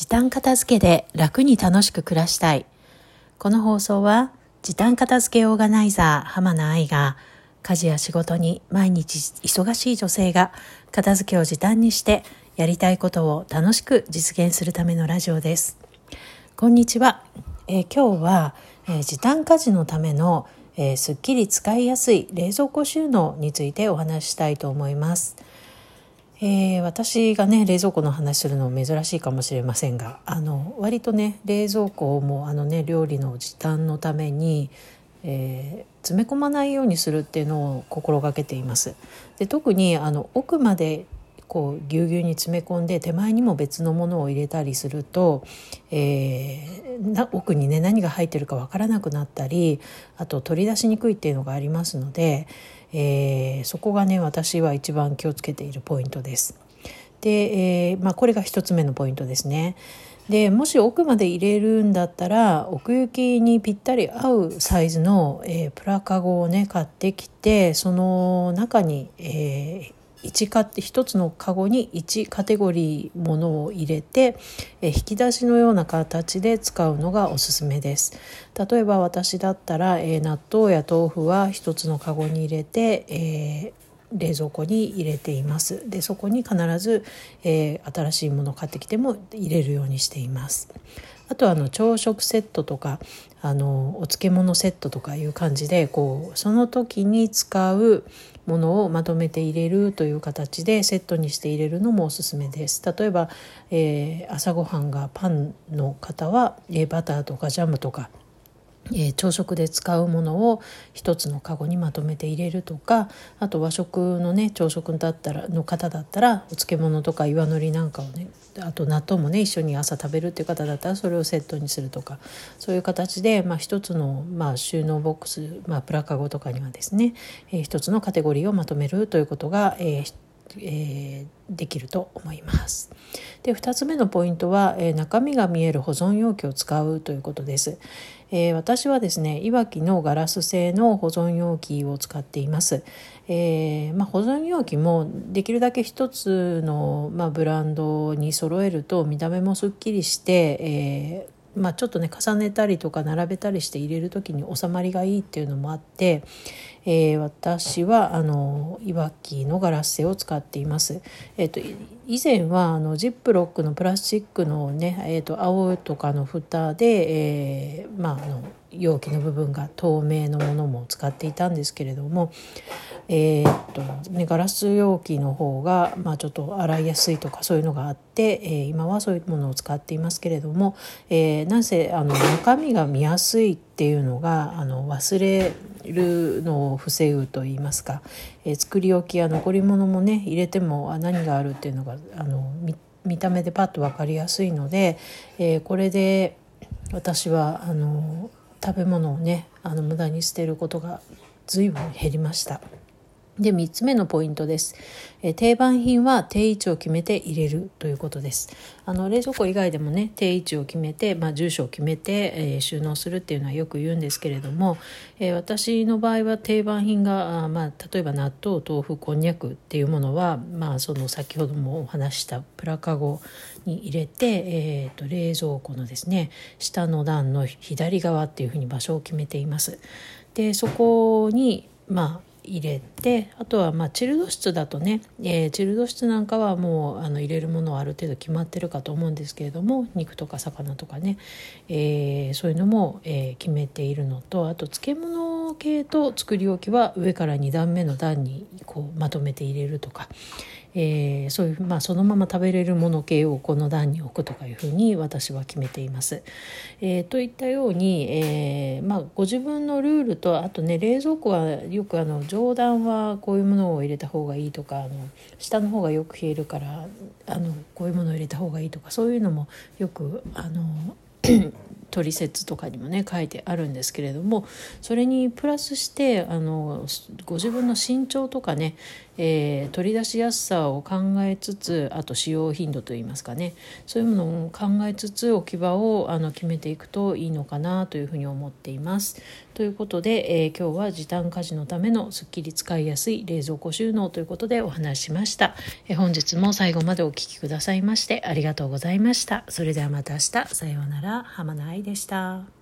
時短片付けで楽に楽しく暮らしたい。この放送は時短片付けオーガナイザー浜名愛が家事や仕事に毎日忙しい女性が片付けを時短にしてやりたいことを楽しく実現するためのラジオです。こんにちは。えー、今日は、えー、時短家事のための、えー、すっきり使いやすい冷蔵庫収納についてお話ししたいと思います。えー、私がね冷蔵庫の話するの珍しいかもしれませんがあの割とね冷蔵庫もあのね料理の時短のために、えー、詰め込まないようにするっていうのを心がけています。で特にあの奥までこうぎゅうぎゅうに詰め込んで手前にも別のものを入れたりすると、えー、奥にね何が入ってるかわからなくなったりあと取り出しにくいっていうのがありますので、えー、そこがね私は一番気をつけているポイントです。で、えーまあ、これが一つ目のポイントですね。でもし奥まで入れるんだったら奥行きにぴったり合うサイズの、えー、プラカゴをね買ってきてその中に、えー、1か1つのカゴに1カテゴリーものを入れて、え引き出しのような形で使うのがおすすめです。例えば私だったら、え納豆や豆腐は1つのカゴに入れて、えー、冷蔵庫に入れています。でそこに必ず、えー、新しいものを買ってきても入れるようにしています。あとはあの朝食セットとかあのお漬物セットとかいう感じでこうその時に使うものをまとめて入れるという形でセットにして入れるのもおすすめです。例えば、えー、朝ごはんがパンの方は、えー、バターとかジャムとかえ、朝食で使うものを一つのカゴにまとめて入れるとかあと和食のね朝食だったらの方だったらお漬物とか岩のりなんかをねあと納豆もね一緒に朝食べるっていう方だったらそれをセットにするとかそういう形で、まあ、一つの、まあ、収納ボックス、まあ、プラカゴとかにはですね、えー、一つのカテゴリーをまとめるということが、えーえー、できると思います。で2つ目のポイントは、えー、中身が見える保存容器を使うということです。えー、私はですねいわきのガラス製の保存容器を使っています。えーまあ、保存容器もできるだけ一つの、まあ、ブランドに揃えると見た目もすっきりして、えーまあ、ちょっとね重ねたりとか並べたりして入れる時に収まりがいいっていうのもあって、えー、私はあのいわきのガラス製を使っています。えーと、以前はあのジップロックのプラスチックのね、えーと、青とかの蓋で、えー、まあ、あの容器の部分が透明のものも使っていたんですけれども、えー、っとね、ガラス容器の方が、まあ、ちょっと洗いやすいとかそういうのがあって、えー、今はそういうものを使っていますけれども、えー、なんせあの中身が見やすいっていうのがあの忘れるのを防ぐといいますか、え、作り置きや残り物もね入れてもあ何があるっていうのがあの見た目でパッと分かりやすいので、え、これで私はあの食べ物をねあの無駄に捨てることが随分減りました。で、3つ目のポイントです。え定番品は定位置を決めて入れるということです。あの、冷蔵庫以外でもね、定位置を決めて、まあ、住所を決めて、えー、収納するっていうのはよく言うんですけれども、えー、私の場合は定番品が、あまあ、例えば納豆、豆腐、こんにゃくっていうものは、まあ、その先ほどもお話したプラカゴに入れて、えーと、冷蔵庫のですね、下の段の左側っていうふうに場所を決めています。で、そこに、まあ、入れてあとはまあチルド室だとね、えー、チルド室なんかはもうあの入れるものはある程度決まってるかと思うんですけれども肉とか魚とかね、えー、そういうのも、えー、決めているのとあと漬物系と作り置きは上から2段目の段にこうまとめて入れるとか、えー、そういう、まあ、そのまま食べれるもの系をこの段に置くとかいうふうに私は決めています。えー、といったように、えーまあ、ご自分のルールとあとね冷蔵庫はよくあの上段はこういうものを入れた方がいいとかあの下の方がよく冷えるからあのこういうものを入れた方がいいとかそういうのもよくあの 取説とかにもね書いてあるんですけれどもそれにプラスしてあのご自分の身長とかね、えー、取り出しやすさを考えつつあと使用頻度といいますかねそういうものを考えつつ置き場をあの決めていくといいのかなというふうに思っています。ということで、えー、今日は時短家事のためのすっきり使いやすい冷蔵庫収納ということでお話ししました。えー、本日も最後までお聴きくださいましてありがとうございました。それではまた明日さようなら浜名愛でした。